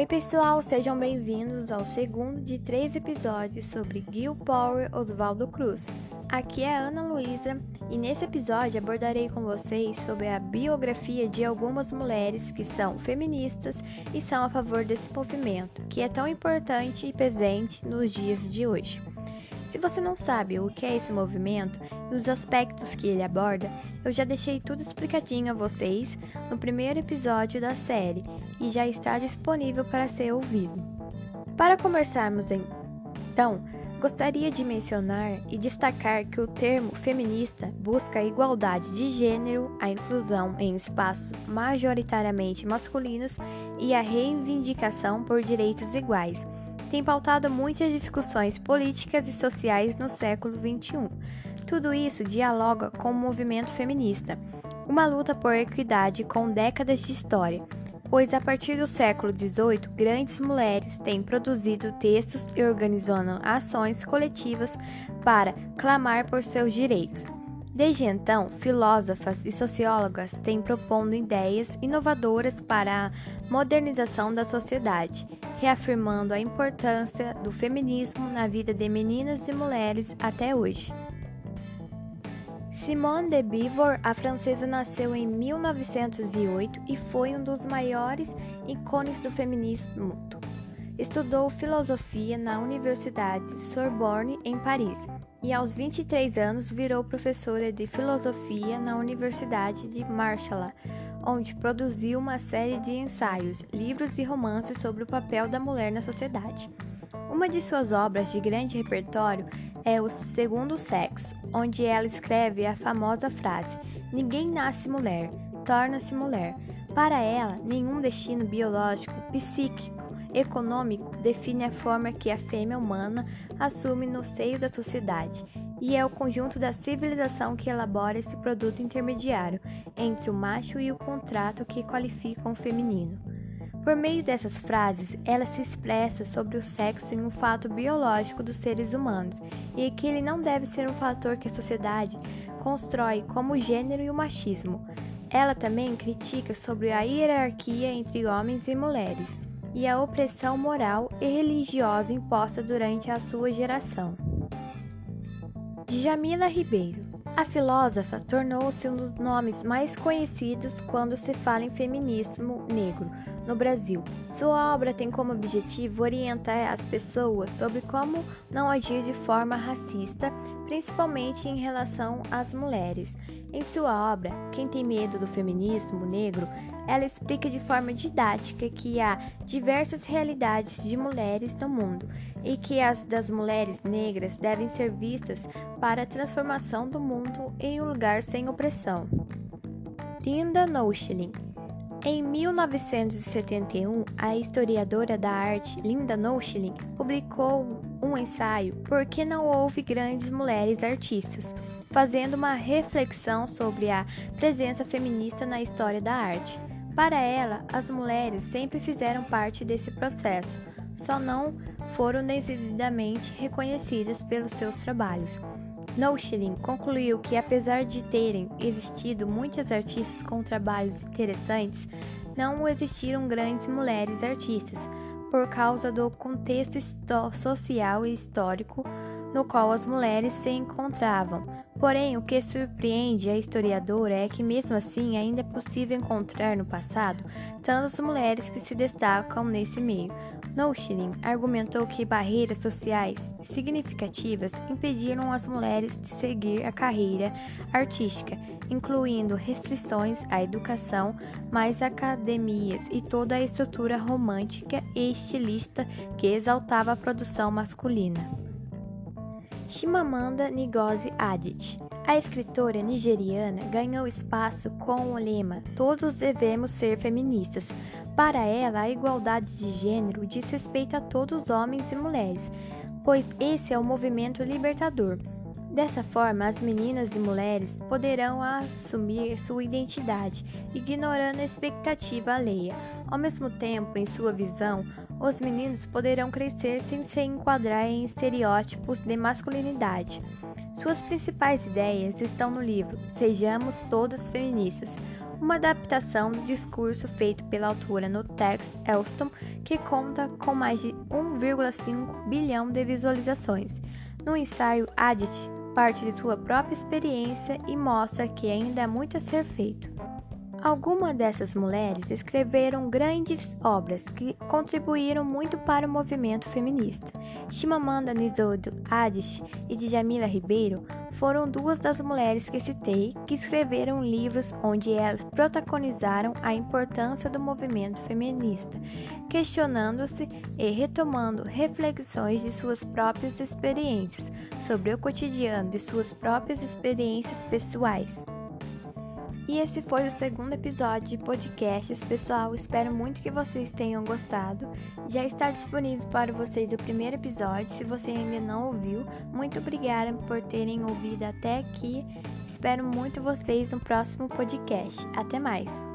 Oi, pessoal, sejam bem-vindos ao segundo de três episódios sobre Gil Power Oswaldo Cruz. Aqui é Ana Luísa e nesse episódio abordarei com vocês sobre a biografia de algumas mulheres que são feministas e são a favor desse movimento, que é tão importante e presente nos dias de hoje. Se você não sabe o que é esse movimento e os aspectos que ele aborda, eu já deixei tudo explicadinho a vocês no primeiro episódio da série e já está disponível para ser ouvido. Para começarmos então, gostaria de mencionar e destacar que o termo feminista busca a igualdade de gênero, a inclusão em espaços majoritariamente masculinos e a reivindicação por direitos iguais tem pautado muitas discussões políticas e sociais no século XXI. Tudo isso dialoga com o movimento feminista, uma luta por equidade com décadas de história, pois a partir do século XVIII, grandes mulheres têm produzido textos e organizando ações coletivas para clamar por seus direitos. Desde então, filósofas e sociólogas têm propondo ideias inovadoras para a modernização da sociedade, reafirmando a importância do feminismo na vida de meninas e mulheres até hoje. Simone de Beauvoir, a francesa, nasceu em 1908 e foi um dos maiores ícones do feminismo. Estudou filosofia na Universidade Sorbonne, em Paris, e aos 23 anos virou professora de filosofia na Universidade de Marshall, onde produziu uma série de ensaios, livros e romances sobre o papel da mulher na sociedade. Uma de suas obras de grande repertório é O Segundo Sexo, onde ela escreve a famosa frase: Ninguém nasce mulher, torna-se mulher. Para ela, nenhum destino biológico, psíquico, econômico define a forma que a fêmea humana assume no seio da sociedade, e é o conjunto da civilização que elabora esse produto intermediário entre o macho e o contrato que qualificam o feminino. Por meio dessas frases, ela se expressa sobre o sexo em um fato biológico dos seres humanos e que ele não deve ser um fator que a sociedade constrói como o gênero e o machismo. Ela também critica sobre a hierarquia entre homens e mulheres e a opressão moral e religiosa imposta durante a sua geração. Djamila Ribeiro a filósofa tornou-se um dos nomes mais conhecidos quando se fala em feminismo negro no Brasil. Sua obra tem como objetivo orientar as pessoas sobre como não agir de forma racista, principalmente em relação às mulheres. Em sua obra, Quem tem medo do feminismo negro, ela explica de forma didática que há diversas realidades de mulheres no mundo e que as das mulheres negras devem ser vistas para a transformação do mundo em um lugar sem opressão. Linda Noschelin em 1971, a historiadora da arte Linda Noschelin publicou um ensaio Por que não houve grandes mulheres artistas, fazendo uma reflexão sobre a presença feminista na história da arte. Para ela, as mulheres sempre fizeram parte desse processo, só não foram devidamente reconhecidas pelos seus trabalhos. Nochilin concluiu que, apesar de terem existido muitas artistas com trabalhos interessantes, não existiram grandes mulheres artistas, por causa do contexto social e histórico no qual as mulheres se encontravam. Porém, o que surpreende a historiadora é que, mesmo assim, ainda é possível encontrar no passado tantas mulheres que se destacam nesse meio. Nochilin argumentou que barreiras sociais significativas impediram as mulheres de seguir a carreira artística, incluindo restrições à educação, mais academias e toda a estrutura romântica e estilista que exaltava a produção masculina. Chimamanda Ngozi Adichie. A escritora nigeriana ganhou espaço com o lema Todos devemos ser feministas. Para ela, a igualdade de gênero diz respeito a todos homens e mulheres, pois esse é o movimento libertador. Dessa forma, as meninas e mulheres poderão assumir sua identidade, ignorando a expectativa alheia. Ao mesmo tempo, em sua visão, os meninos poderão crescer sem se enquadrar em estereótipos de masculinidade. Suas principais ideias estão no livro Sejamos Todas Feministas, uma adaptação do discurso feito pela autora no Tex Elston, que conta com mais de 1,5 bilhão de visualizações. No ensaio Adit, parte de sua própria experiência e mostra que ainda há muito a ser feito. Algumas dessas mulheres escreveram grandes obras que contribuíram muito para o movimento feminista. Chimamanda Ngozi Adichie e Djamila Ribeiro foram duas das mulheres que citei que escreveram livros onde elas protagonizaram a importância do movimento feminista, questionando-se e retomando reflexões de suas próprias experiências sobre o cotidiano de suas próprias experiências pessoais. E esse foi o segundo episódio de podcasts, pessoal. Espero muito que vocês tenham gostado. Já está disponível para vocês o primeiro episódio. Se você ainda não ouviu, muito obrigada por terem ouvido até aqui. Espero muito vocês no próximo podcast. Até mais!